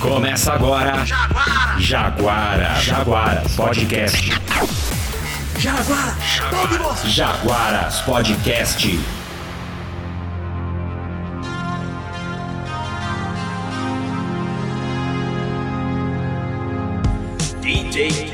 Começa agora. Jaguara. Jaguara. Jaguaras Podcast. Jaguara, nós. Jaguaras Podcast. DJ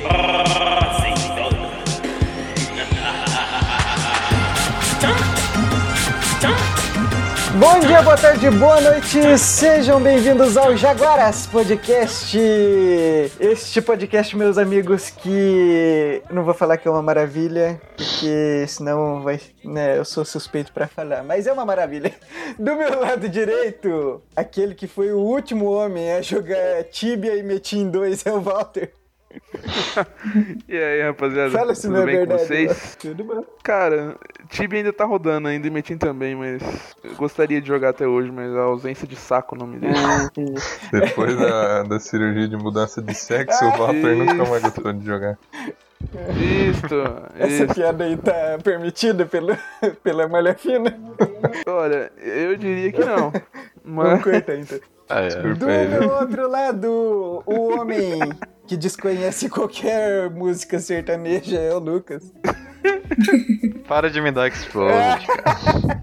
Bom dia, boa tarde, boa noite, sejam bem-vindos ao Jaguaras Podcast. Este podcast, meus amigos, que não vou falar que é uma maravilha, porque senão vai, né, eu sou suspeito pra falar, mas é uma maravilha. Do meu lado direito, aquele que foi o último homem a jogar Tibia e Metin 2 é o Walter. e aí, rapaziada? Fala se Tudo não é bem verdade. com vocês? Tudo bom. Cara, Tibia ainda tá rodando ainda e Metin também, mas eu gostaria de jogar até hoje, mas a ausência de saco não me deixa. Depois da, da cirurgia de mudança de sexo, o Walter nunca mais gostou de jogar. Isto, Essa isso. piada aí tá permitida pelo, pela malha fina? Olha, eu diria que não. Vamos Mas cortar então. Ah, é. Do meu outro lado, o homem que desconhece qualquer música sertaneja é o Lucas. Para de me dar exposed, cara.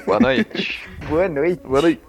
Boa noite. Boa noite. boa noite.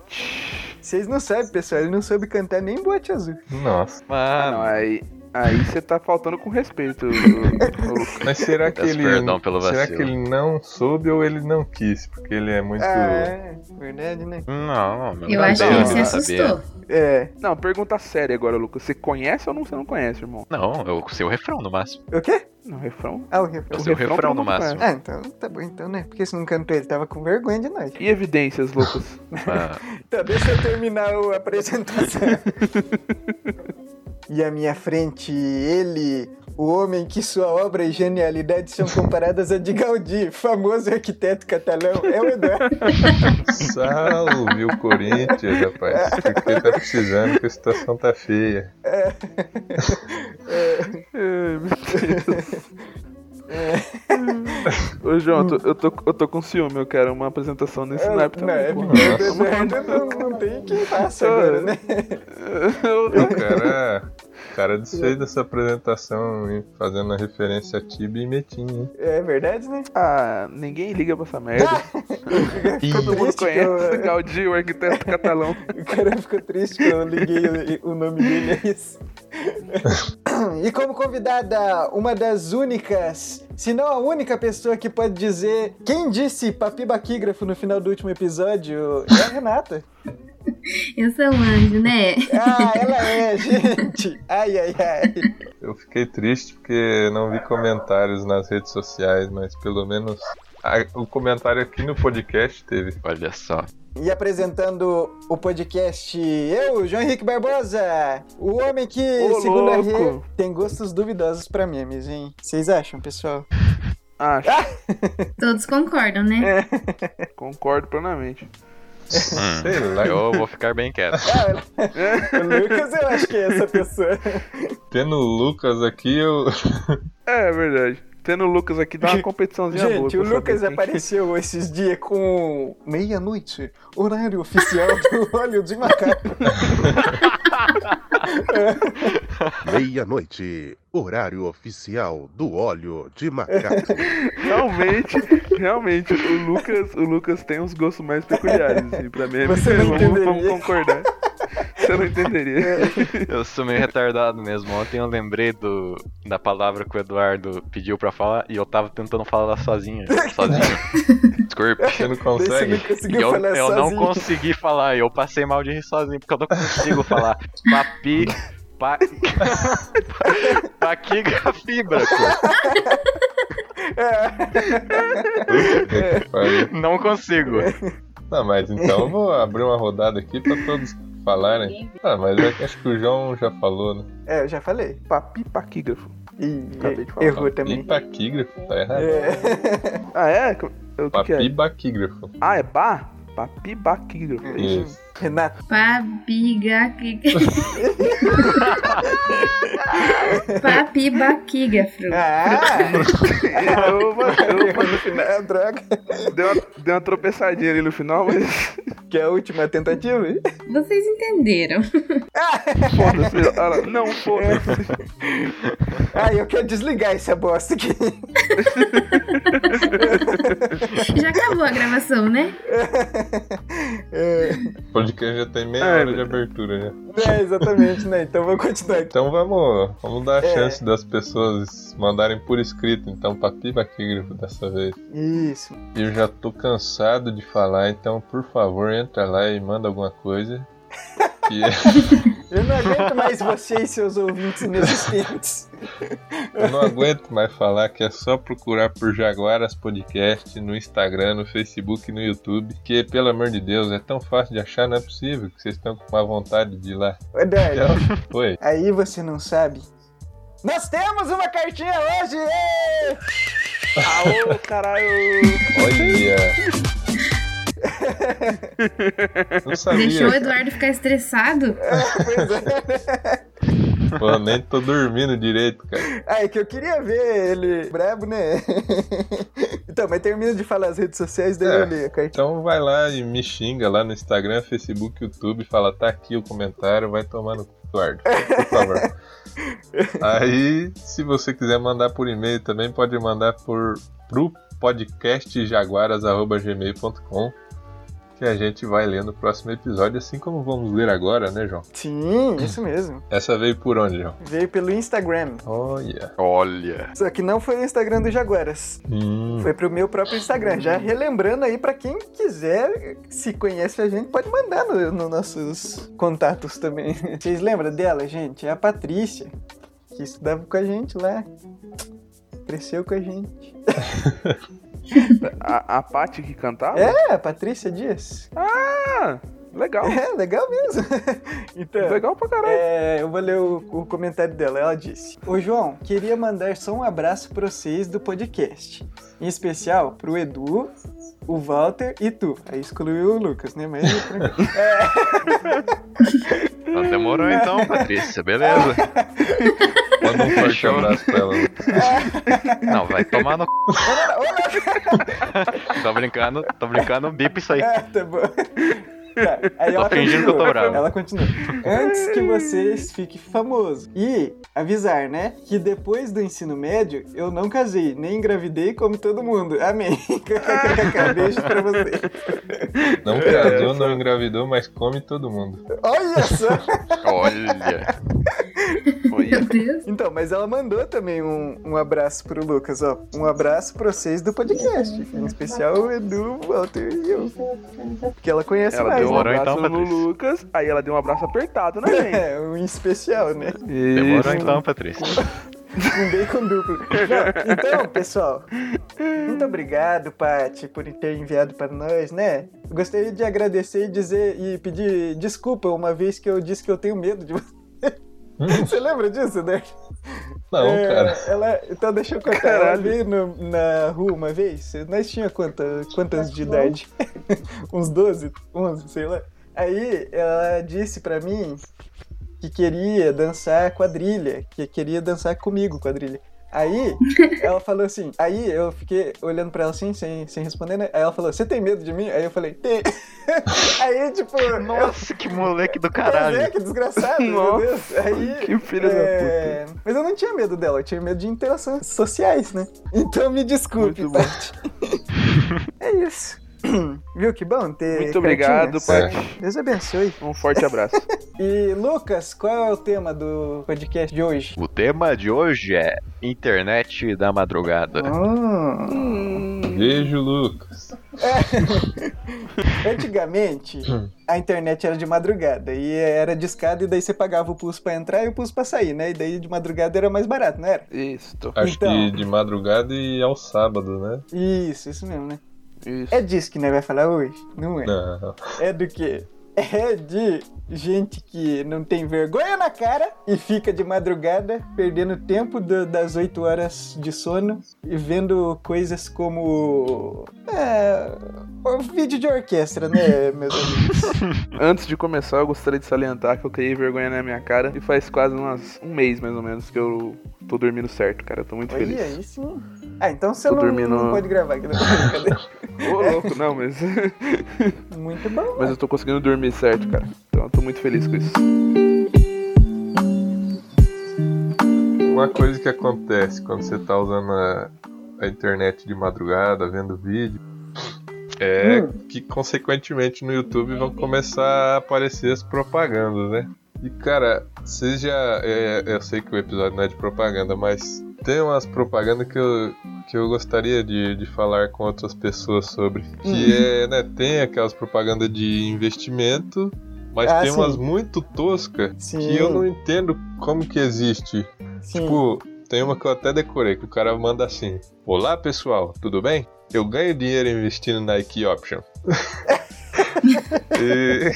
Vocês não sabem, pessoal, ele não soube cantar nem boate azul. Nossa. Ah, não, Mano, aí aí você tá faltando com respeito, Lucas. Mas será que Peço ele. perdão pelo será vacilo. que ele não soube ou ele não quis? Porque ele é muito. É, verdade, né? não, meu Eu acho que ele se eu assustou. sabia. É. Não, pergunta séria agora, Lucas. Você conhece ou não você não conhece, irmão? Não, eu sei o refrão no máximo. O quê? Não, refrão. Ah, o refrão. Eu sei o refrão refrão no máximo. Ah, então tá bom então, né? Porque se não cantou ele tava com vergonha de nós. E evidências, Lucas? Ah, Então, deixa eu terminar a apresentação. e à minha frente, ele, o homem que sua obra e genialidade são comparadas a de Gaudí, famoso arquiteto catalão, é o Eduardo. Salve o Corinthians, rapaz. Porque tá precisando, que a situação tá feia. Ai, meu Deus. Ô, João, eu tô, eu, tô, eu tô com ciúme, eu quero uma apresentação nesse naipe não, também. é pô. menino do Eduardo, não, não tem quem faça agora, né? O cara, o cara desfez dessa apresentação fazendo a referência a Tibi e Metin, hein? É verdade, né? Ah, ninguém liga pra essa merda. Todo mundo eu- conhece Gaudí, o arquiteto catalão. O cara ficou triste que eu liguei o, o nome dele, é isso. e como convidada, uma das únicas, se não a única pessoa que pode dizer quem disse papi baquígrafo no final do último episódio é a Renata. Eu sou um anjo, né? Ah, ela é, gente. Ai, ai, ai. Eu fiquei triste porque não vi comentários nas redes sociais, mas pelo menos a- o comentário aqui no podcast teve. olha só. E apresentando o podcast, eu, João Henrique Barbosa, o homem que, Ô, segundo a Rê, louco. tem gostos duvidosos pra memes, hein? Vocês acham, pessoal? Acho, Todos concordam, né? concordo plenamente. Hum, Sei lá. eu vou ficar bem quieto. O Lucas, eu acho que é essa pessoa. Tendo o Lucas aqui, eu. É, é verdade. Tendo o Lucas aqui, dá uma competiçãozinha boa. Gente, o saber Lucas quem- apareceu esses dias com meia-noite, horário oficial do óleo de macaco. Meia-noite, horário oficial do óleo de macaco. Realmente, realmente, o Lucas, o Lucas tem uns gostos mais peculiares, assim, pra mim. Você não vamos, vamos concordar. Você não entenderia. Eu sou meio retardado mesmo. Ontem eu lembrei do, da palavra que o Eduardo pediu pra falar e eu tava tentando falar sozinho. Sozinho. Desculpe. Você não Daí você consegue? não conseguiu eu, falar eu não consegui falar, eu passei mal de rir sozinho, porque eu não consigo falar papi. Pa... Paquiga fibra, pô. Pariu. Não consigo. Não, mas então eu vou abrir uma rodada aqui pra todos falarem. Ah, mas eu acho que o João já falou, né? É, eu já falei. Papi paquígrafo. E Acabei de falar. errou também. Papibaquígrafo, tá errado. É. Ah, é? O que, que é? Papibaquígrafo. Ah, é ba? Papi baquígrafo. É isso? Renato, Pabiga. Papibaquígrafo. Ah! Eu, vou- eu, Errou no final, droga. deu, uma, deu uma tropeçadinha ali no final, mas. Que é a última tentativa? Vocês entenderam. Foda-se. Ela, Não, foda-se. Ah, eu quero desligar essa bosta aqui. Já acabou a gravação, né? É, O podcast já tem meia É, hora de abertura já. é, exatamente, né? Então vamos continuar aqui. Então vamos, vamos dar a É. chance das pessoas mandarem por escrito, então, pra Tigre dessa vez. Isso. Eu já tô cansado de falar, então, por favor, entra lá e manda alguma coisa. Que é- Eu não aguento mais você e seus ouvintes inexistentes. eu não aguento mais falar que é só procurar por Jaguaras Podcast no Instagram, no Facebook e no YouTube. Que, pelo amor de Deus, é tão fácil de achar, não é possível que vocês estão com uma vontade de ir lá. Ô, Dani, Então, Oi. aí você não sabe. Nós temos uma cartinha hoje! ê! Aô, caralho. Olha! Não sabia. Deixou o cara. Eduardo ficar estressado. Pois é. Pô, nem tô dormindo direito, cara. Ah, é que eu queria ver ele brabo, né? Então, mas termina de falar as redes sociais, daí É. eu leio a cartinha. Então vai lá e me xinga lá no Instagram, Facebook, YouTube, fala, tá aqui o comentário, vai tomar no Eduardo, por favor. Aí, se você quiser mandar por e-mail também, pode mandar por, pro podcastjaguaras.gmail.com que a gente vai ler no próximo episódio, assim como vamos ler agora, né, João? Sim, isso mesmo. Essa veio por onde, João? Veio pelo Instagram. Olha. Olha. Só que não foi o Instagram do Jaguaras. Hum, Foi pro meu próprio Instagram. Já relembrando aí pra quem quiser, se conhece a gente, pode mandar nos no nossos contatos também. Vocês lembram dela, gente? É a Patrícia, que estudava com a gente lá. Cresceu com a gente. A, a Paty que cantava? É, a Patrícia Dias. Ah, legal. É, legal mesmo. Então, Legal pra caralho. É, eu vou ler o, o comentário dela. Ela disse: Ô João, queria mandar só um abraço pra vocês do podcast. Em especial pro Edu, o Walter e tu. Aí excluiu o Lucas, né? Mas tranquilo. Então demorou então, Patrícia, beleza. manda um forte abraço pra ela. Não, vai tomar no. c****. tô brincando, tô brincando, bip isso aí. É, tá bom. Tá, aí Tô ela fingindo que eu tô continua. bravo. Ela continua. Antes que vocês fiquem famosos. E avisar, né? Que depois do ensino médio, eu não casei, nem engravidei como todo mundo. Amém. Beijo pra você. Não casou, não engravidou, mas come todo mundo. Olha só. Olha. Meu Deus. Então, mas ela mandou também um, um abraço pro Lucas, ó. Um abraço pra vocês do podcast. Em especial o Edu, o Walter e eu. Porque ela conhece Ela mais, deu um Demorou né? abraço então, no Patrícia. Lucas, aí ela deu um abraço apertado na gente. É, um especial, né? Demorou então, Patrícia. Com bacon duplo. Não, então, pessoal, muito obrigado, Paty, por ter enviado para nós, né? Gostaria de agradecer e dizer e pedir desculpa uma vez que eu disse que eu tenho medo de você. Você lembra disso, né? Não, É, cara. Ela, então deixa eu contar. Ela Caralho. veio no- na rua uma vez. Nós tinha quanta, quantas de idade? Uns 12, 11, sei lá. Aí ela disse pra mim que queria dançar quadrilha, que queria dançar comigo quadrilha. Aí ela falou assim, aí eu fiquei olhando pra ela assim, sem, sem responder, né? Aí ela falou, você tem medo de mim? Aí eu falei, tem. Aí, tipo, eu, Nossa, que moleque do é, caralho. que desgraçado, meu Nossa, Deus. Aí, que filha da é, Mas eu não tinha medo dela, eu tinha medo de interações sociais, né? Então me desculpe, Muito bom. Paty. é isso. Viu que bom ter Muito obrigado, cartinhas? Paty. Deus abençoe. Um forte abraço. E, Lucas, qual é o tema do podcast de hoje? O tema de hoje é internet da madrugada. Ah. Beijo, Lucas. Antigamente, a internet era de madrugada e era discada e daí você pagava o pulso pra entrar e o pulso pra sair, né? E daí de madrugada era mais barato, não era? Isso, Acho Então. que de madrugada e ao sábado, né? Isso, isso mesmo, né? Isso. É disso que nós vai falar hoje? Não é? Não. É do quê? É de gente que não tem vergonha na cara e fica de madrugada perdendo tempo do- das 8 horas de sono e vendo coisas como. É. O vídeo de orquestra, né, meus amigos? Antes de começar, eu gostaria de salientar que eu criei vergonha na minha cara e faz quase umas, um mês mais ou menos que eu tô dormindo certo, cara. Eu tô muito Olha feliz. aí sim. Ah, então você não, dormindo- não pode gravar aqui, não. Brincadeira. Ô, louco, não, mas. Muito bom. mas eu tô conseguindo dormir certo, cara. Então eu tô muito feliz com isso. Uma coisa que acontece quando você tá usando a, a internet de madrugada, vendo vídeo, é que consequentemente no YouTube vão começar a aparecer as propagandas, né? E cara, vocês já. é, eu sei que o episódio não é de propaganda, mas tem umas propagandas que eu, que eu gostaria de, de falar com outras pessoas sobre. Que é, né? Tem aquelas propagandas de investimento, mas Ah, tem sim. umas muito toscas Sim. que eu não entendo como que existe. Sim. Tipo, tem uma que eu até decorei, que o cara manda assim: Olá pessoal, tudo bem? Eu ganho dinheiro investindo na Nike Option. e...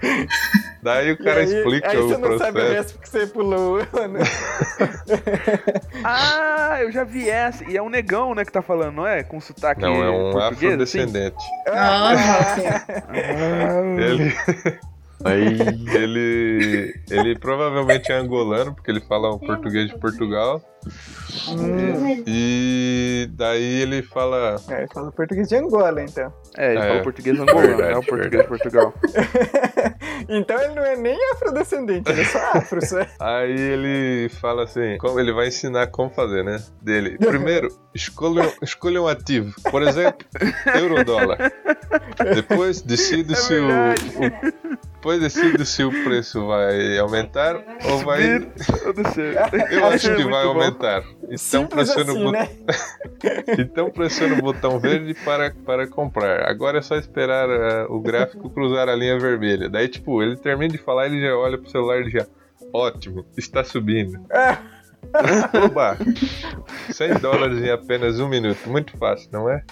Daí o cara aí- explica aí o você não processo. sabe o porque você pulou. né? Ah, eu já vi essa. E é um negão, né, que tá falando, não é? Com sotaque Não, é um português, assim? afrodescendente. Nossa. Ah, Ele, Aí, ele, ele provavelmente é angolano, porque ele fala um português de Portugal. Hum, E daí ele fala. é, ele fala português de Angola, então. É, ele É. fala português angolano, Verdade, é o português de Portugal. então ele não é nem afrodescendente, ele é só afro. Só. Aí ele fala assim, como ele vai ensinar como fazer, né? Dele. Primeiro, escolha, escolha um ativo. Por exemplo, euro-dólar. Depois decide É se o, o- Depois decide se o preço vai aumentar ou vai. Eu acho que vai aumentar. Então pressiona, assim, o botão, né? então pressiona o botão verde para, para comprar. Agora é só esperar ah, o gráfico cruzar a linha vermelha. Daí, tipo, ele termina de falar, ele já olha pro celular e já. Ótimo, está subindo. Oba! 100 dólares em apenas um minuto. Muito fácil, não é?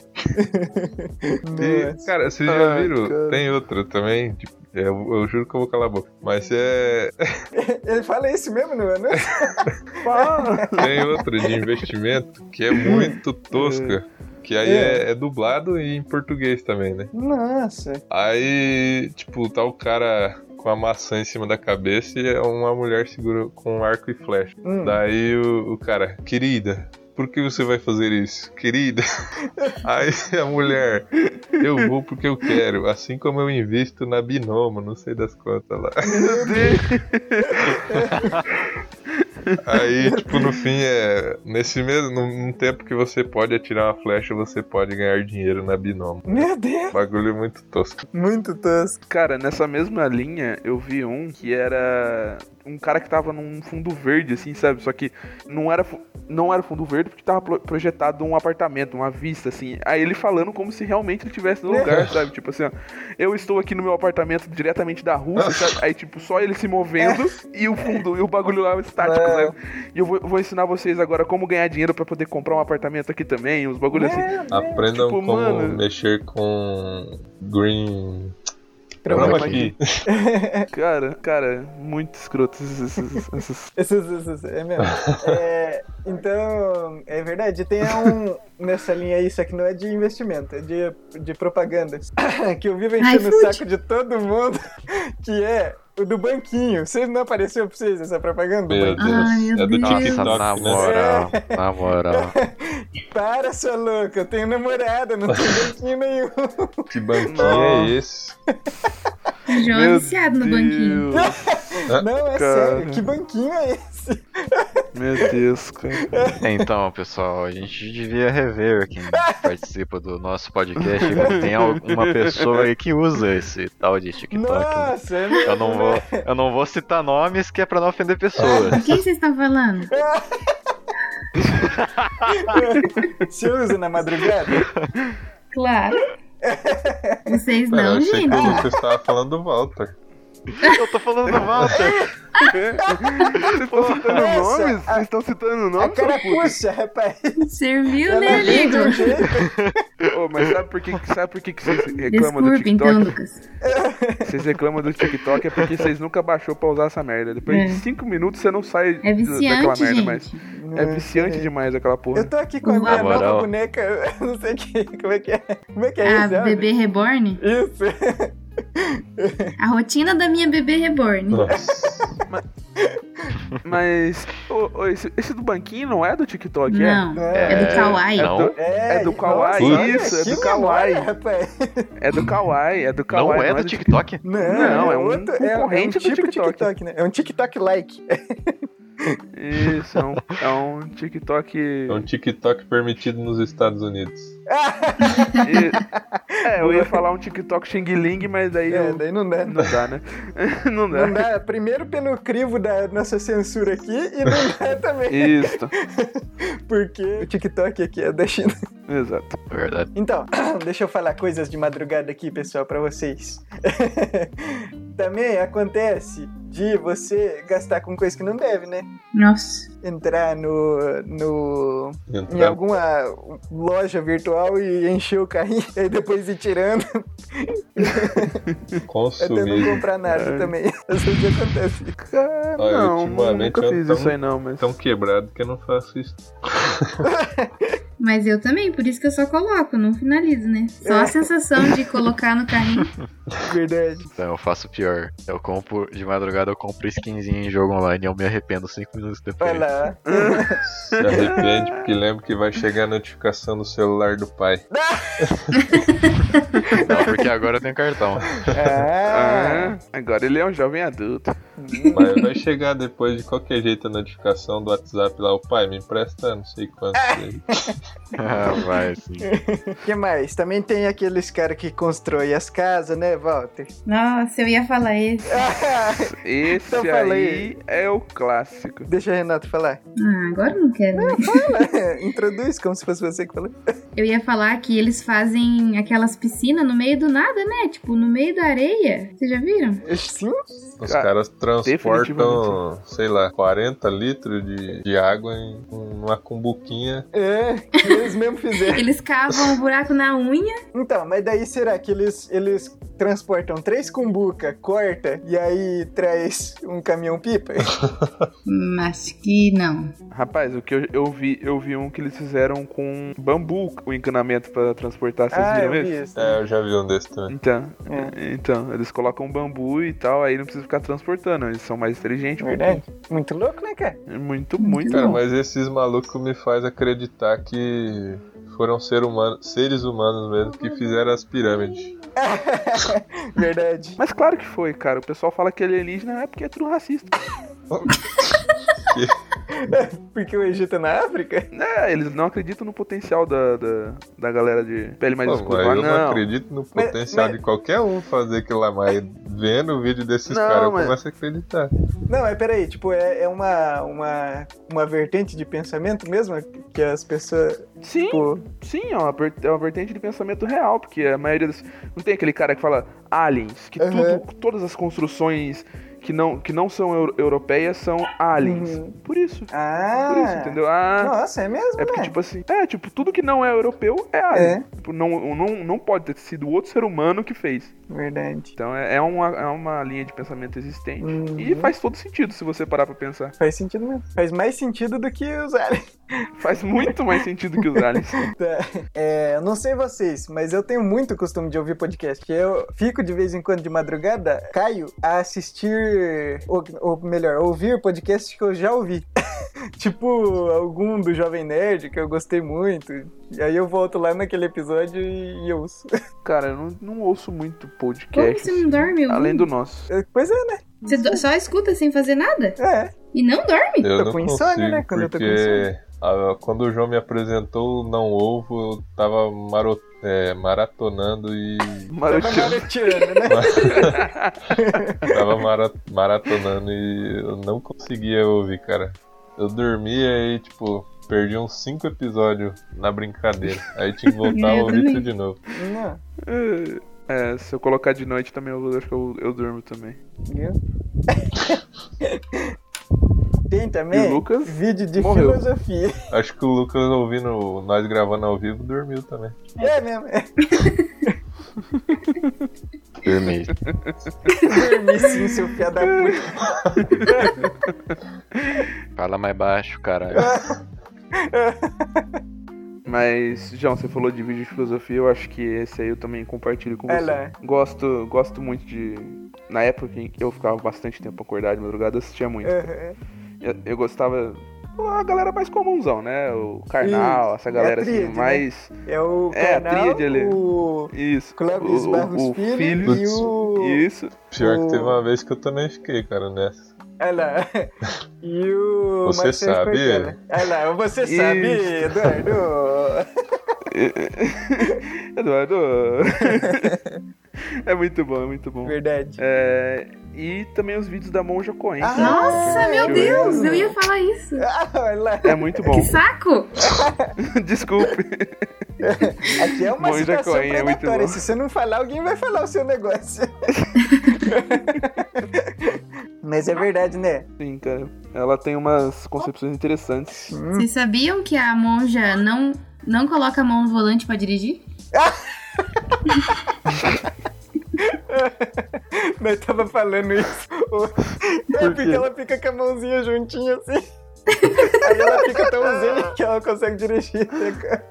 E, Nossa. cara, vocês já viram? Tem outra também. tipo, eu, eu juro que eu vou calar a boca. Mas é. Ele fala isso mesmo, não é? Tem outra de investimento que é muito tosca. Que aí é, é dublado e em português também, né? Nossa. Aí, tipo, tá o cara com a maçã em cima da cabeça e uma mulher segura com um arco e flecha. Hum. Daí o, o cara, querida, por que você vai fazer isso? Querida. Aí a mulher, eu vou porque eu quero, assim como eu invisto na Binomo, não sei das contas lá. Aí, tipo, no fim é. Nesse mesmo. Num, num tempo que você pode atirar uma flecha, você pode ganhar dinheiro na Binomo. Meu Deus. Bagulho muito tosco. Muito tosco. Cara, nessa mesma linha, eu vi um que era um cara que tava num fundo verde, assim, sabe? Só que não era, não era fundo verde porque tava pro- projetado um apartamento, uma vista, assim. Aí ele falando como se realmente ele estivesse no lugar, sabe? Tipo assim, ó, eu estou aqui no meu apartamento diretamente da Rússia, sabe? Aí, tipo, só ele se movendo e o fundo, e o bagulho lá estático, É. E eu vou, vou ensinar vocês agora como ganhar dinheiro pra poder comprar um apartamento aqui também, uns bagulhos assim. Aprendam Tipo, como mano. mexer com green. Aqui. Cara, cara, muito escroto esses, esses- esses- Esses, esses, é mesmo. É, então, é verdade, tem um nessa linha aí, só que não é de investimento, é de, de propaganda. Que eu vivo enchendo o saco de todo mundo, que é do banquinho. Vocês não apareceu pra vocês essa propaganda do Meu banquinho? Deus. Ai, é do Deus. TikTok, nossa, na né? moral, na moral. Para, sua louca, eu tenho namorada, não tenho banquinho nenhum. Que banquinho é esse? João Meu viciado no banquinho. Não, é Cara. sério, que banquinho é esse? Meu Deus, cara. Então, pessoal, a gente devia rever quem participa do nosso podcast. Tem alguma pessoa aí que usa esse tal de TikTok. né? Nossa, é mesmo, Eu não vou, né? eu não vou citar nomes que é pra não ofender pessoas. Com quem vocês estão falando? Você usa na madrugada? Claro. Vocês Pera, eu não, achei gente. que você estava falando do Walter. Eu tô falando do Walter. Vocês estão citando nomes? a- Vocês estão citando A nomes? seu puto? carapuça, rapaz. Serviu, né, um amigo? Ô, mas sabe por que, sabe por que, que vocês reclamam do Desculpa, TikTok? então, Lucas. Vocês reclamam do TikTok é porque vocês nunca baixou pra usar essa merda. Depois É. de 5 minutos você não sai É da- daquela merda gente. mais. É viciante demais aquela porra. Eu tô aqui com a minha nova boneca, eu não sei que, como é que é. Como é que é A esse? nome? bebê reborn? Isso. A rotina da minha bebê reborn. Nossa. Mas, ô, Ô, ô, esse, esse do banquinho não é do TikTok, Não, É. é do Kawaii. Não. do, é do Kawaii, nossa, isso, é do Kawaii. É do Kawaii, é do Não Kawaii. é do TikTok? Não, é um outro- é, é um concorrente do tipo TikTok. TikTok, né? É um TikTok-like. Isso, é um, é um TikTok. É um TikTok permitido nos Estados Unidos. E- É, eu ia falar um TikTok Xing Ling, mas daí, É, eu- daí não dá. não dá, né? não dá. Não dá. Primeiro pelo crivo da nossa censura aqui e não dá também. Isso, Porque o TikTok aqui é da China. exato. Verdade. Então, deixa eu falar coisas de madrugada aqui, pessoal, pra vocês. Também acontece de você gastar com coisa que não deve, né? Nossa. Entrar no, no em Entrar alguma loja virtual e encher o carrinho e depois ir tirando até não consumir. comprar nada também. Às vezes acontece. Ah, Olha, não, ultimamente nunca eu fiz tão- isso aí não, mas... Tão quebrado que eu não faço isso. Mas eu também, por isso que eu só coloco, não finalizo, né? Só É. a sensação de colocar no carrinho. Verdade. Então eu faço pior. Eu compro, de madrugada eu compro skinzinha em jogo online e eu me arrependo 5 minutos depois. Vai lá. Se arrepende porque lembra que vai chegar a notificação no celular do pai. Não, porque agora eu tenho cartão. Ah, Ah, agora ele é um jovem adulto. Mas vai chegar depois de qualquer jeito a notificação do WhatsApp lá. O pai, me empresta não sei quanto. Ah, vai sim. que mais? Também tem aqueles caras que constroem as casas, né, Walter? Nossa, eu ia falar esse. Esse Então fala aí. aí é o clássico. Deixa o Renato falar. Ah, agora eu não quero. né? Introduz como se fosse você que falou. Eu ia falar que eles fazem aquelas piscinas no meio do nada, né? Tipo, no meio da areia. Vocês já viram? Sim? Os Cara, caras transportam, sei lá, 40 litros de, de água em uma cumbuquinha. É, eles mesmo fizeram. Eles cavam um buraco na unha. Então, mas daí será que eles, eles transportam três cumbuca, corta e aí traz um caminhão pipa? Hum, acho que não. Rapaz, o que eu, eu vi, eu vi um que eles fizeram com bambu, o encanamento pra transportar, vocês ah, viram eu vi esse? isso. É, eu já vi um desse também. Então, É. então, eles colocam bambu e tal, aí não precisa ficar transportando, eles são mais inteligentes. Verdade? Muito louco, né, cara? pouquinho. Muito, muito Cara, bom. mas esses malucos me faz acreditar que foram ser humano, seres humanos mesmo que fizeram as pirâmides. Verdade. Mas claro que foi, cara. O pessoal fala que alienígena é porque é tudo racista. Porque o Egito é na África? É, eles não acreditam no potencial da, da, da galera de pele mais Pô, escura. mas eu não não. acredito no Mas- potencial mas- de qualquer um fazer aquilo lá, mas vendo o vídeo desses Não, caras eu mas- começo a acreditar. Não, mas peraí, tipo, é, é uma, uma, uma vertente de pensamento mesmo que as pessoas, Sim, tipo... sim, é uma, é uma vertente de pensamento real, porque a maioria das. Não tem aquele cara que fala aliens, que Aham. tudo, todas as construções que não, que não são eu- europeias são aliens. Uhum. Por isso. Ah! Por isso, entendeu? Ah. Nossa, é mesmo, É porque, né? tipo assim, é, tipo, tudo que não é europeu é alien. É. Tipo, não, não, não pode ter sido outro ser humano que fez. Verdade. Então é, é, uma, é uma linha de pensamento existente. Uhum. E faz todo sentido se você parar pra pensar. Faz sentido mesmo. Faz mais sentido do que os aliens. Faz muito mais sentido que os aliens. Tá. É, eu não sei vocês, mas eu tenho muito costume de ouvir podcast. Eu fico de vez em quando de madrugada, caio a assistir, ou, ou melhor, ouvir podcasts que eu já ouvi. tipo, algum do Jovem Nerd que eu gostei muito. E aí eu volto lá naquele episódio e, e ouço. Cara, eu não, não ouço muito Como podcast. você não dorme? ouvindo? Além do nosso. É, Pois é, né? Você só escuta sem fazer nada? É. E não dorme? Eu Tô não com consigo, insônia, né? Quando eu tô com ah, quando o João me apresentou o Não Ovo, eu tava maro- é, maratonando e... Maroteando, né? tava mara- maratonando e eu não conseguia ouvir, cara. Eu dormia e, tipo, perdi uns 5 episódios na brincadeira. Aí tinha que voltar a ouvir tudo de novo. Não. É, se eu colocar de noite também, eu acho que eu, eu durmo também. Viu? Tem E também o Lucas vídeo de morreu. filosofia. Acho que o Lucas ouvindo nós gravando ao vivo dormiu também. É mesmo, é. Dormi. Dormi sim, seu filho da puta. Fala mais baixo, caralho. Mas, João, você falou de vídeo de filosofia, eu acho que esse aí eu também compartilho com É você. lá. Gosto, gosto muito de. Na época em que eu ficava bastante tempo acordado de madrugada, eu assistia muito. Aham. Eu, eu gostava. A galera mais comunzão, né? O Karnal, essa galera É a tríade, assim, né? mais. É o É, a Karnal, tríade ali. o Isso. Clóvis o, Barros o, o Filho, filho. e o... Isso. Pior que teve uma vez que eu também fiquei, cara, nessa. Olha lá. E o Você Marcelo sabe? Cortella. Olha lá, você sabe, Isso. Eduardo. Eduardo. É muito bom, é muito bom. Verdade. É, e também os vídeos da Monja Coen. Ah, Nossa, meu Deus, eu ia falar isso. É muito bom. Que saco! Desculpe. Aqui é uma Monja situação Coen é muito predatória. bom. Se você não falar, alguém vai falar o seu negócio. Mas é verdade, né? Sim, cara. Ela tem umas concepções interessantes. Vocês sabiam que a monja não, não coloca a mão no volante pra dirigir? Nós tava falando isso. É porque ela fica com a mãozinha juntinha assim. Aí ela fica tão zen que ela consegue dirigir. né, cara?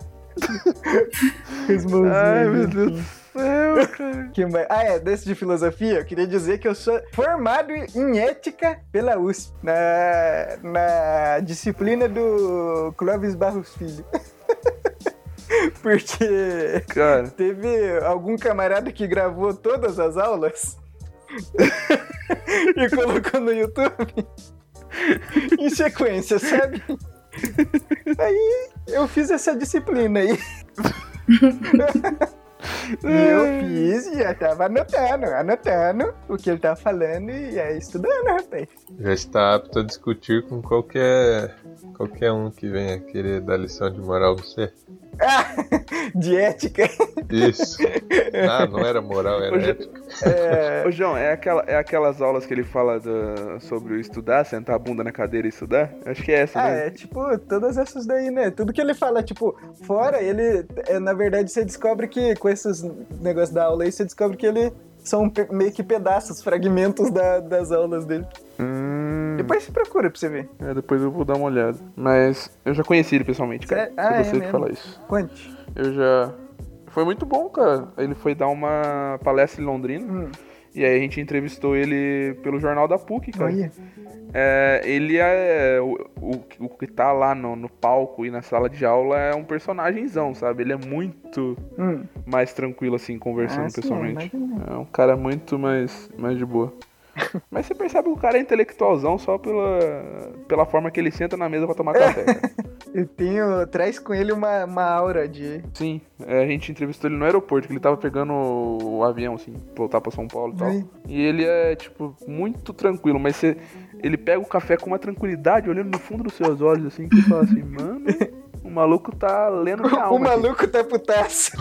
As mãozinhas Ai, meu Deus do céu, cara. Que mais? Ah, é, desse de filosofia, eu queria dizer que eu sou formado em ética pela USP, na, na disciplina do Clóvis Barros Filho. Porque Cara, teve algum camarada que gravou todas as aulas e colocou no YouTube em sequência, sabe? Aí eu fiz essa disciplina aí. E eu fiz e já tava anotando, anotando o que ele tava falando e aí estudando, rapaz. Já está apto a discutir com qualquer, qualquer um que venha querer dar lição de moral pra você. De ética. Isso. Ah, não era moral, era Hoje- ética. É, Ô, João, é, aquela, é aquelas aulas que ele fala do- sobre o estudar, sentar a bunda na cadeira e estudar? Acho que é essa, Ah, né? é tipo, todas essas daí, né? Tudo que ele fala, tipo, fora, ele. é, na verdade, você descobre que com esses negócios da aula aí, você descobre que ele são meio que pedaços, fragmentos da- das aulas dele. Hum, Depois você procura pra você ver. é, depois eu vou dar uma olhada. Mas eu já conheci ele pessoalmente, cara. Ah, Foi é você que mesmo? fala isso. Conte. Eu já. Foi muito bom, cara. Ele foi dar uma palestra em Londrina. Hum, E aí a gente entrevistou ele pelo jornal da PUC, cara. olha. É, ele é. O, o, o que tá lá no, no palco e na sala de aula é um personagemzão, sabe? Ele é muito Hum. mais tranquilo, assim, conversando Ah, sim, pessoalmente. imagina. É um cara muito mais, mais de boa. Mas você percebe que o cara é intelectualzão só pela, pela forma que ele senta na mesa pra tomar café. cara. Eu tenho. Traz com ele uma, uma aura de. Sim, é, a gente entrevistou ele no aeroporto, que ele tava pegando o, avião, assim, pra voltar pra São Paulo e tal. Oi. E ele é, tipo, muito tranquilo, mas você, ele pega o café com uma tranquilidade, olhando no fundo dos seus olhos, assim, que fala assim, mano, o maluco tá lendo minha O alma. aqui." maluco tá putaço.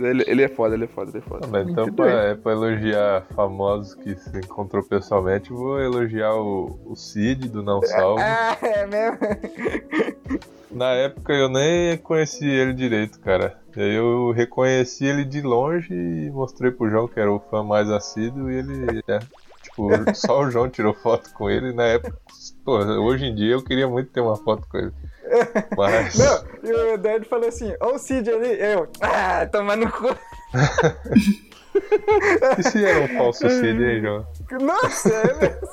Ele, ele é foda, ele é foda, ele é foda. Mas então, pra, é pra elogiar famosos que se encontrou pessoalmente, vou elogiar o, o Cid do Não Salvo. Ah, é mesmo? Na época eu nem conheci ele direito, cara. E aí eu reconheci ele de longe e mostrei pro João, que era o fã mais assíduo, e ele. Tipo, só o João tirou foto com ele. Na época, pô, hoje em dia eu queria muito ter uma foto com ele. Mas. Não, e o Eduardo falou assim: Ó, o Cid ali. Eu, ah, toma no cu. E se era um falso João? Nossa, é mesmo.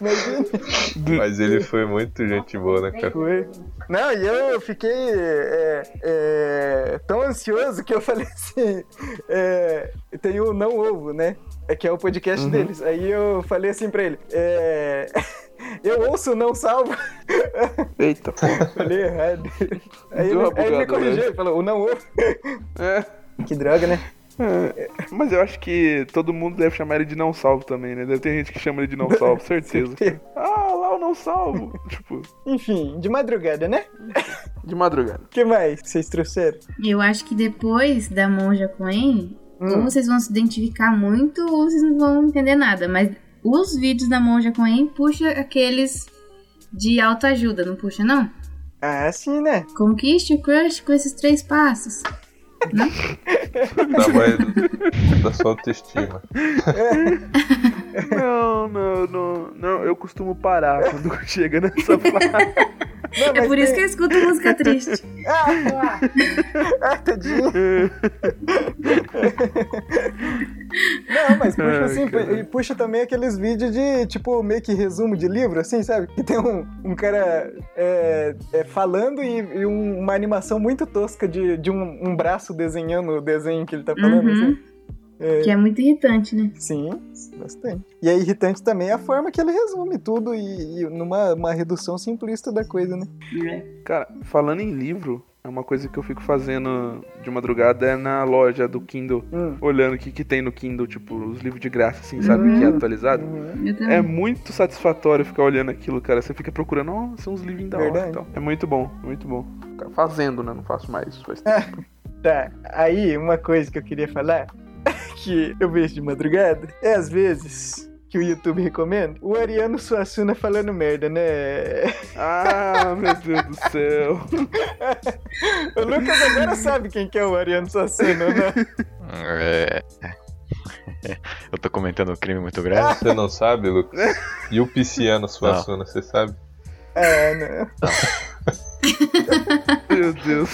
Imagina. Mas ele foi muito gente boa, né, cara? Foi. Não, e eu fiquei é, é, tão ansioso que eu falei assim: é, tem o Não Ovo, né? É que é o podcast deles. Aí eu falei assim pra ele: é, eu ouço o Não Salvo. Eita, falei errado. Aí ele, aí ele me corrigiu, né? ele falou: o Não Ovo. É, Que droga, né? É. Mas eu acho que todo mundo deve chamar ele de não salvo também, né? Deve ter gente que chama ele de não salvo, certeza. Ah, lá o não salvo. tipo, Enfim, de madrugada, né? de madrugada. O que mais vocês trouxeram? Eu acho que depois da Monja Coen, ou Hum. vocês vão se identificar muito ou vocês não vão entender nada. Mas os vídeos da Monja Coen puxa aqueles de autoajuda, não puxa não? Ah, sim, né? Conquiste o crush com esses três passos. Tamanho da sua autoestima. Não, não, não, não. Eu costumo parar quando chega nessa parte. Não, É por isso que tem- eu escuto música triste. Ah, tadinho. Não, mas puxa Ai, assim, e puxa também aqueles vídeos de, tipo, meio que resumo de livro, assim, sabe? Que tem um, um cara é, é, falando e, e um- uma animação muito tosca de, de um, um braço desenhando o desenho que ele tá falando, Uhum. assim. É, Que é muito irritante, né? Sim, bastante. E é irritante também a forma que ele resume tudo e, e numa uma redução simplista da coisa, né? Cara, falando em livro, é uma coisa que eu fico fazendo de madrugada é na loja do Kindle, Hum. olhando o que, que tem no Kindle, tipo, os livros de graça, assim, sabe? Que é atualizado. Uhum. Eu também. É muito satisfatório ficar olhando aquilo, cara. Você fica procurando, ó, são uns livrinhos da hora e tal. É muito bom, muito bom. Ficar Fazendo, né? Não faço mais. Faz tempo. Tá, aí uma coisa que eu queria falar, que eu vejo de madrugada, é às vezes que o YouTube recomenda, o Ariano Suassuna falando merda, né? Ah, meu Deus do céu. O Lucas agora sabe quem que é o Ariano Suassuna, né? É. Eu tô comentando um crime muito grave. Você não sabe, Lucas? E o Pisciano Suassuna, você sabe? É, né? Meu Deus.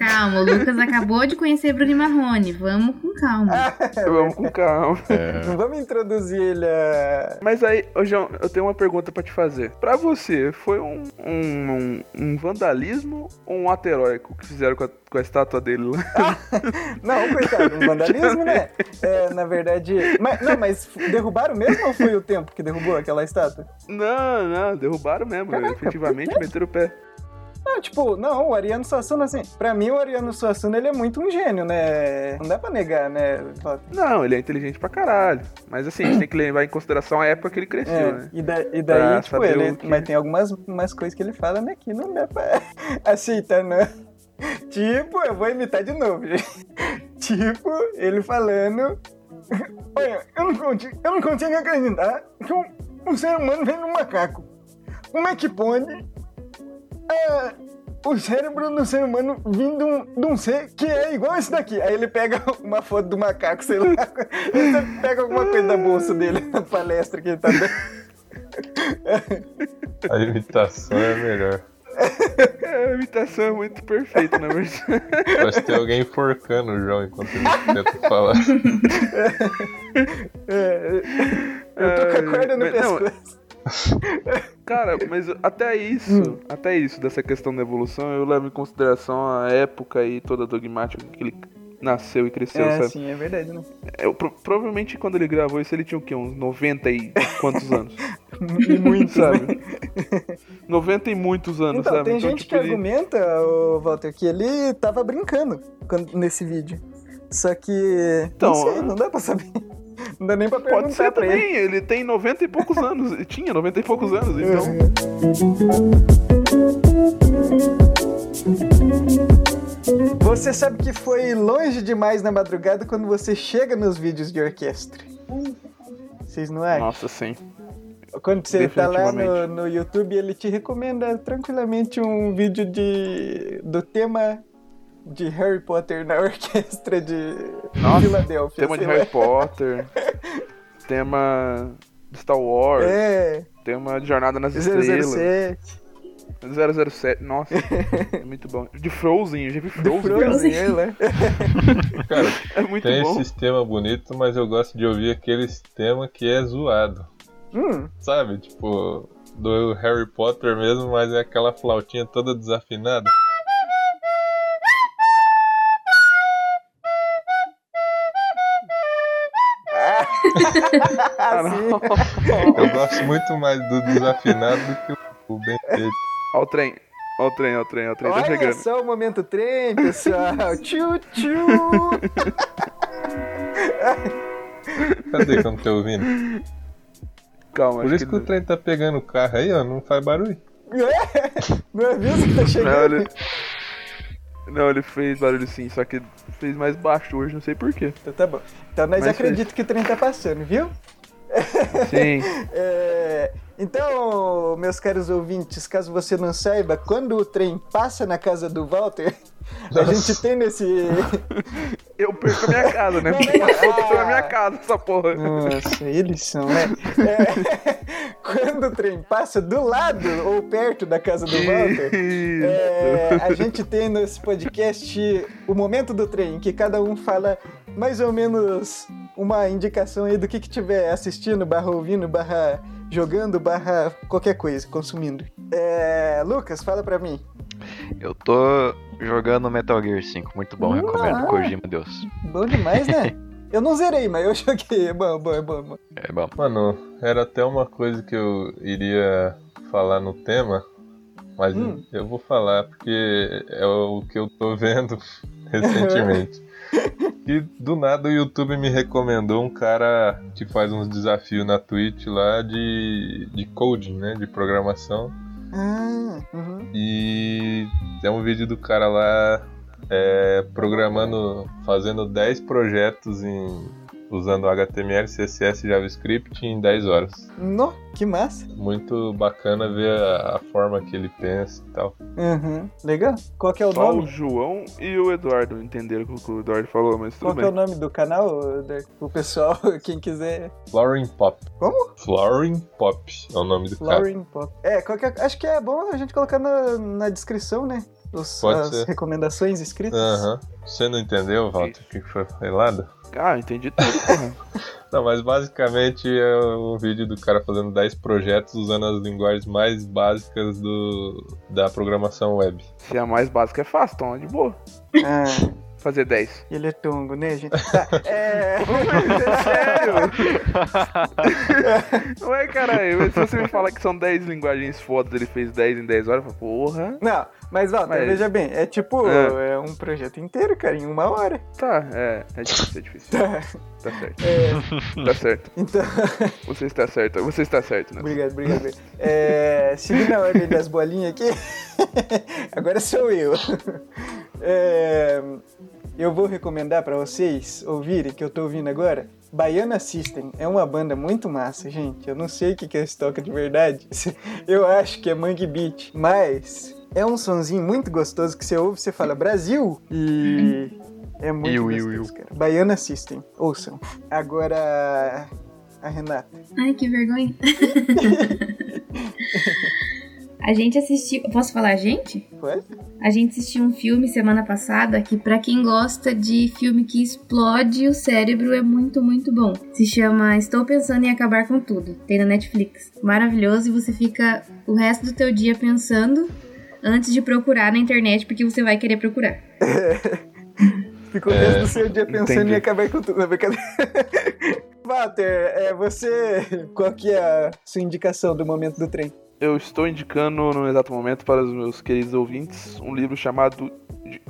Calma, o Lucas acabou de conhecer Bruno Marrone. Vamos com calma. Vamos com calma. É, vamos introduzir ele a. Mas aí, ô João, eu tenho uma pergunta pra te fazer. Pra você, foi um, um, um- um vandalismo ou um ato heróico que fizeram com a, com a estátua dele lá? Não, coitado, um vandalismo, né? É, na verdade. Mas, não, mas derrubaram mesmo ou foi o tempo que derrubou aquela estátua? Não, não, derrubaram mesmo. Caraca, efetivamente, meteram o pé. Não, tipo, não, o Ariano Suassuna, assim, pra mim o Ariano Suassuna, ele é muito um gênio, né? Não dá pra negar, né? Não, ele é inteligente pra caralho. Mas assim, a gente tem que levar em consideração a época que ele cresceu, É, né? e, da- e daí, Pra tipo, ele. que- Mas tem algumas umas coisas que ele fala, né, que não dá pra aceitar, não. Tipo, eu vou imitar de novo, gente. Tipo, ele falando. Olha, eu não consigo, eu não consigo acreditar que um, um ser humano vem num macaco. Como é que pode ah, o cérebro do ser humano vir de um, de um ser que é igual esse daqui? Aí ele pega uma foto do macaco, sei lá. Ele pega alguma coisa da bolsa dele na palestra que ele tá dando. A imitação é melhor. É, a imitação é muito perfeita, na verdade. Parece que tem alguém enforcando o João enquanto ele tenta falar. mas até isso, até isso dessa questão da evolução, eu levo em consideração a época e toda a dogmática que ele nasceu e cresceu, É, sabe? sim, é verdade, né? Eu, pro- provavelmente quando ele gravou isso, ele tinha o quê? Uns 90 e quantos anos? E muito, sabe? né? 90 e muitos anos, Então, sabe? tem então, gente tipo, que ele- argumenta, Walter, que ele tava brincando nesse vídeo. Só que. Então, não sei, não dá pra saber. Não dá nem pra Pode perguntar ser pra ele. também, ele tem 90 e poucos anos. Tinha 90 e poucos anos, então. Você sabe que foi longe demais na madrugada quando você chega nos vídeos de orquestra. Vocês não acham? Nossa, sim. Quando você tá lá no, no YouTube, ele te recomenda tranquilamente um vídeo de do tema de Harry Potter na orquestra de Nossa, Filadélfia. Tema de sei Harry lá. Potter. tema de Star Wars. É, Tema de Jornada nas Estrelas. 007. 007. Nossa, é muito bom. De Frozen, eu já vi Frozen. Frozen, é, né? Cara, É muito tem bom. esse sistema bonito, mas eu gosto de ouvir aquele sistema que é zoado. Hum, Sabe? Tipo, do Harry Potter mesmo, mas é aquela flautinha toda desafinada. Eu gosto muito mais do desafinado do que o bem feito. Ó o trem. Ó o trem, ó o trem, ó o trem. Tá Olha chegando. só o momento trem, pessoal. tchu, tchu. Cadê quando tá ouvindo? Calma, Por acho isso que o trem tá pegando o carro aí, ó, não faz barulho. Não é mesmo que tá Não, chegando? Não, ele fez barulho sim, só que fez mais baixo hoje, não sei porquê. Então tá bom. Então nós acreditamos que o trem tá passando, viu? Sim. É, Então, meus caros ouvintes, caso você não saiba, quando o trem passa na casa do Walter, a gente tem nesse. Eu perco a minha casa, né? Passou ah. pela minha casa essa porra. Nossa, eles são, né? É, Quando o trem passa do lado ou perto da casa do Walter, é, a gente tem nesse podcast o momento do trem, que cada um fala mais ou menos uma indicação aí do que que tiver assistindo, barra ouvindo, barra jogando, barra qualquer coisa, consumindo. É, Lucas, fala pra mim. Eu tô jogando Metal Gear 5, muito bom, recomendo. Ah. Kojima Deus. Bom demais, né? Eu não zerei, mas eu joguei. É bom, bom, é bom, é bom. É bom. Mano, era até uma coisa que eu iria falar no tema, mas Hum. eu vou falar porque é o que eu tô vendo recentemente. E do nada o YouTube me recomendou um cara que faz uns desafios na Twitch lá de, de coding, né? De programação. Ah, uhum. E é um vídeo do cara lá é, programando, fazendo 10 projetos em usando HTML, CSS e JavaScript em 10 horas. No, que massa. Muito bacana ver a, a forma que ele pensa e tal. Uhum. Legal. Qual que é o Só o nome? João e o Eduardo entenderam o que o Eduardo falou, mas Qual tudo que é o bem. nome do canal, Dark? O pessoal, quem quiser. Flooring Pop. Como? Flooring Pop é o nome do cara. Flooring Pop. É, qual que é- acho que é bom a gente colocar na, na descrição, né? Os- Pode as ser. recomendações escritas. Aham. Você não entendeu, Walter, o que foi falado? Ah, entendi tudo, porra. Não, mas basicamente é um vídeo do cara fazendo 10 projetos usando as linguagens mais básicas do, da programação web. Se a mais básica é fácil, então é de boa. Ah, Fazer 10. ele é tongo, né, gente? Tá, é... Mas é sério? Ué, caralho, se você me falar que são 10 linguagens fodas, ele fez 10 em 10 horas, eu falo, porra. Não, mas, Walter, Mas- veja bem, é tipo, É. é. um projeto inteiro, cara, em uma hora. Tá, é, é difícil, é difícil. Tá, Tá certo. é, Tá certo. então, Você está certo, você está certo, né? obrigado, obrigado. obrigado. É, seguindo a ordem das bolinhas aqui, agora sou eu. É, eu vou recomendar pra vocês ouvirem, que eu tô ouvindo agora, Baiana System. É uma banda muito massa, gente. Eu não sei o que que eles tocam de verdade. Eu acho que é Mangue Beat, mas é um sonzinho muito gostoso que você ouve e você fala Brasil e é muito iu, gostoso, cara. Baiana System, ouçam. Agora a Renata. Ai, que vergonha. a gente assistiu. Posso falar, gente? Pode? A gente assistiu um filme semana passada que, pra quem gosta de filme que explode o cérebro, é muito, muito bom. Se chama Estou Pensando em Acabar com Tudo. Tem na Netflix. Maravilhoso e você fica o resto do teu dia pensando antes de procurar na internet, porque você vai querer procurar. Ficou o resto do seu dia pensando entendi. em acabar com tudo. Não, brincadeira. Walter, é, você. Qual que é a sua indicação do momento do trem? Eu estou indicando no exato momento para os meus queridos ouvintes um livro chamado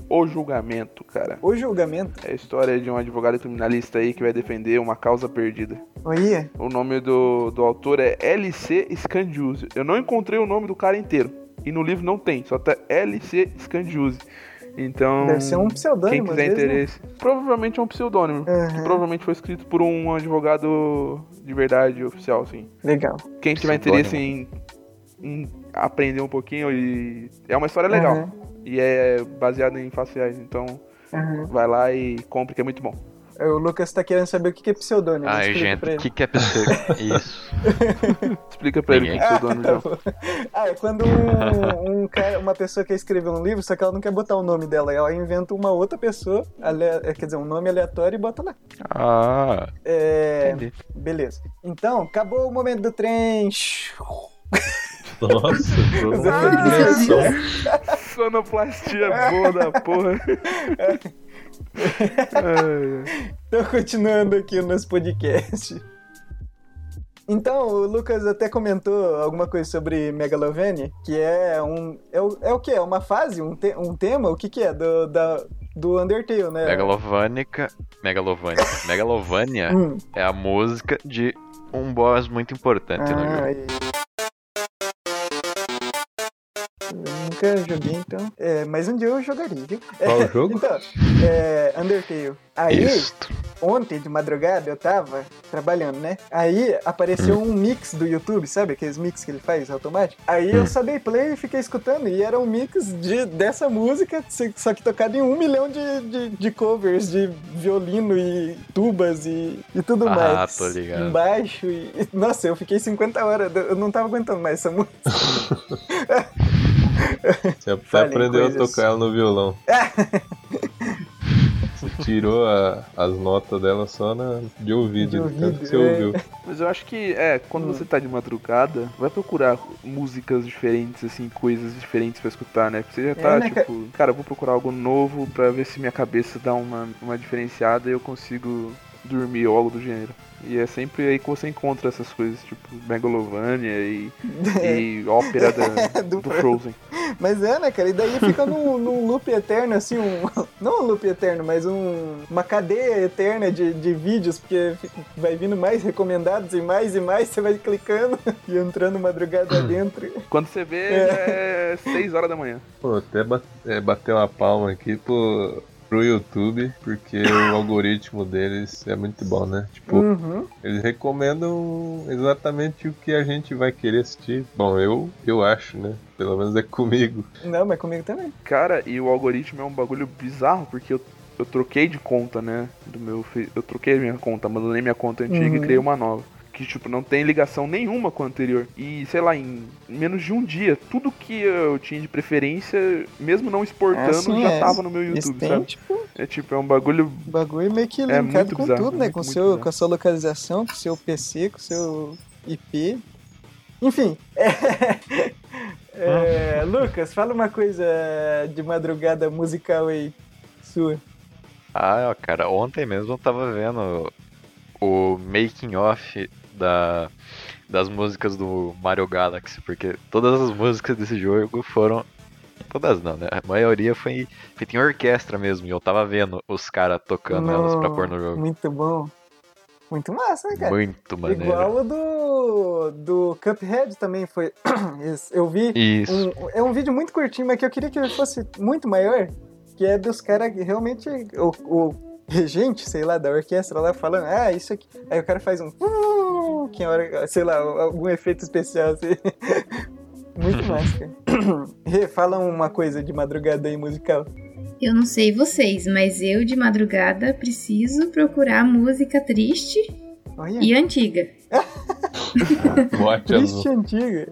O Julgamento, cara. O julgamento. É a história de um advogado criminalista aí que vai defender uma causa perdida. Olha. O nome do, do autor é L.C. Scandiuzzi. Eu não encontrei o nome do cara inteiro. E no livro não tem, só tá L.C. Scandiuzzi. Então, Deve ser um pseudônimo. quem quiser interesse. Provavelmente é um pseudônimo. Uhum. Que provavelmente foi escrito por um advogado de verdade oficial, assim. Legal. Quem tiver interesse em aprender um pouquinho e. É uma história legal. Uhum. E é baseado em fatos reais. Então Uhum. vai lá e compre que é muito bom. O Lucas tá querendo saber o que é pseudônimo. Ai, explica gente, o que, que é pessoa? Isso. Explica pra ele o que é pseudônimo já. Ah, é quando um, um cara- uma pessoa quer escrever um livro, só que ela não quer botar o nome dela. Ela inventa uma outra pessoa, ale- é, quer dizer, um nome aleatório e bota lá. Ah, É, entendi. beleza. Então, acabou o momento do trem. Nossa, Ah. Sonoplastia boa da porra. Então, continuando aqui o nosso podcast. Então, o Lucas até comentou alguma coisa sobre Megalovania, que é um. É o, é o que? É uma fase? Um, te- um tema? O que, que é? Do, da, do Undertale, né? Megalovânica. Megalovânica. Megalovânia Hum. é a música de um boss muito importante no Ah, jogo. aí. Eu nunca joguei, então. É, mas um dia eu jogaria, viu? Qual jogo? Então, é, Undertale. Aí, Isto. ontem de madrugada eu tava trabalhando, né? Aí apareceu um mix do YouTube, sabe? Aqueles mix que ele faz automático. Aí eu só dei play e fiquei escutando. E era um mix de, dessa música, só que tocado em um milhão de, de, de covers de violino e tubas e, e tudo Ah, mais. tô ligado. Embaixo e. Nossa, eu fiquei 50 horas. Eu não tava aguentando mais essa música. Você até Falem aprendeu coisas. a tocar ela no violão. Você tirou a- as notas dela só na, de ouvido, De tanto ouvido, que você é. ouviu. Mas eu acho que, é, quando Hum. você tá de madrugada, vai procurar músicas diferentes, assim, coisas diferentes pra escutar, né? Porque você já tá, né, ca- tipo, cara, eu vou procurar algo novo pra ver se minha cabeça dá uma, uma diferenciada e eu consigo dormir ou algo do gênero. E é sempre aí que você encontra essas coisas, tipo, Megalovania e, e ópera da, Do do Frozen. Mas é, né, cara? E daí fica num, num loop eterno, assim, um. Não um loop eterno, mas um, uma cadeia eterna de, de vídeos, porque vai vindo mais recomendados e mais e mais, você vai clicando e entrando madrugada dentro. Quando você vê, é 6 horas da manhã. Pô, até é, bater uma palma aqui pro, pro YouTube, porque o algoritmo deles é muito bom, né? Tipo, Uhum. eles recomendam exatamente o que a gente vai querer assistir. Bom, eu, eu acho, né? Pelo menos é comigo. Não, mas comigo também. Cara, e o algoritmo é um bagulho bizarro, porque eu, eu troquei de conta, né? Do meu. Eu troquei minha conta, abandonei minha conta antiga Uhum. e criei uma nova. Que, tipo, não tem ligação nenhuma com a anterior. E, sei lá, em menos de um dia, tudo que eu tinha de preferência, mesmo não exportando, sim, já é. tava no meu YouTube, tem, sabe? tipo, É tipo, é um bagulho. bagulho meio que É linkado muito com bizarro, tudo, né? muito, Com, muito seu, bizarro. com a sua localização, com o seu PC, com o seu IP. Enfim. É, Lucas, fala uma coisa de madrugada musical aí, sua. Ah, cara, ontem mesmo eu tava vendo o making off da, das músicas do Mario Galaxy, porque todas as músicas desse jogo foram. Todas não, né? A maioria foi feita em orquestra mesmo, e eu tava vendo os caras tocando elas pra pôr no jogo. Muito bom. Muito massa, né, cara? Muito maneiro. Igual o do, do Cuphead também foi. Eu vi. Isso. Um, é um vídeo muito curtinho, mas que eu queria que ele fosse muito maior. Que é dos caras que realmente. O, o regente, sei lá, da orquestra lá falando, ah, isso aqui. Aí o cara faz um. Que hora, sei lá, algum efeito especial assim. Muito massa. Rê, fala uma coisa de madrugada aí musical. Eu não sei vocês, mas eu de madrugada preciso procurar música triste Olha, e antiga. Azul. triste antiga.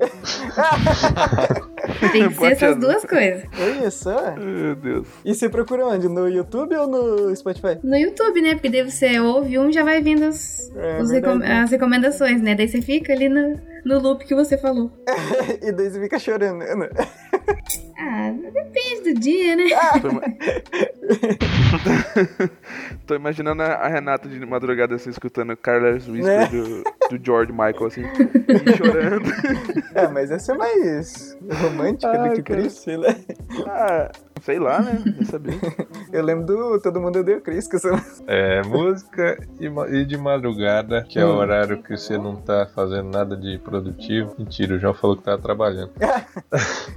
Tem que ser essas azul. duas coisas. Olha só. Meu Deus. E você procura onde? No YouTube ou no Spotify? No YouTube, né? Porque daí você ouve um já vai vindo as, É, recom- as recomendações, né? Daí você fica ali no, no loop que você falou. e daí você fica chorando. né? Ah, depende do dia, né? Tô, ima- Tô imaginando a Renata de madrugada assim, escutando Carlos Whisper Né? do, do George Michael, assim, e chorando. É, mas essa é mais romântica do Ai, que cara. sei lá. Ah, sei lá, né? Vai saber. Eu lembro do Todo Mundo Odeia o Chris, que eu sou... É, música e, e de madrugada, que é o horário que você não tá fazendo nada de produtivo. Mentira, o João falou que tava trabalhando. Não,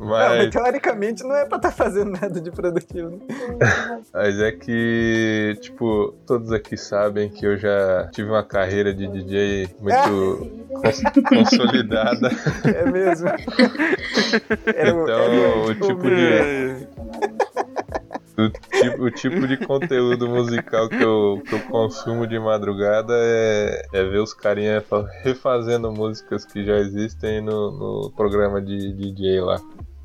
mas Mas, teoricamente não é pra estar fazendo nada de produtivo. né? mas é que, tipo, todos aqui sabem que eu já tive uma carreira de DJ muito cons- consolidada. É mesmo. Era Então, era o tipo de- É, O tipo, o tipo de conteúdo musical que eu, que eu consumo de madrugada é, é ver os carinha fa- refazendo músicas que já existem no, no programa de DJ lá.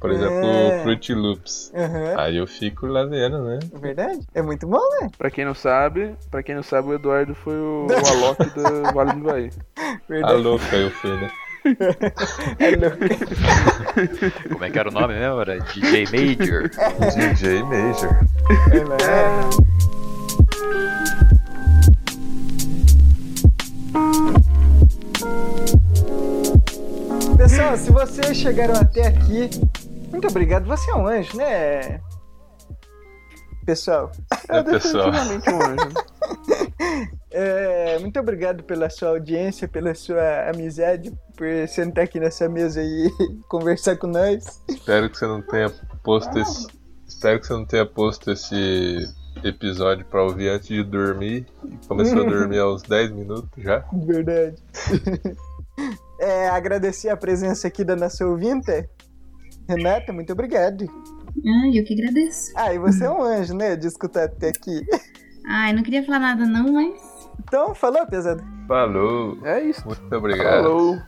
Por exemplo, É. o Fruit Loops. Aham, Aí eu fico lá vendo, né? é verdade. É muito bom, né? Pra quem não sabe, pra quem não sabe, o Eduardo foi o, o Alok do Vale do Ivaí. A Verdade. louca eu fui, né? É. Como é que era o nome mesmo? Era DJ Major. DJ Major. É, né? Pessoal, se vocês chegaram até aqui, muito obrigado. Você é um anjo, né? Pessoal, É, pessoal. Definitivamente um anjo. é, muito obrigado pela sua audiência, pela sua amizade, por sentar aqui nessa mesa e conversar com nós. Espero que você não tenha posto esse. Espero que você não tenha posto esse episódio pra ouvir antes de dormir. Começou a dormir aos 10 minutos já. Verdade. É, agradecer a presença aqui da nossa ouvinte. Renata, muito obrigado. Ah, eu que agradeço. Ah, e você é um anjo, né? De escutar até aqui. Ah, eu não queria falar nada não, mas Então, falou, pesado. Falou. É isso. Muito obrigado. Falou.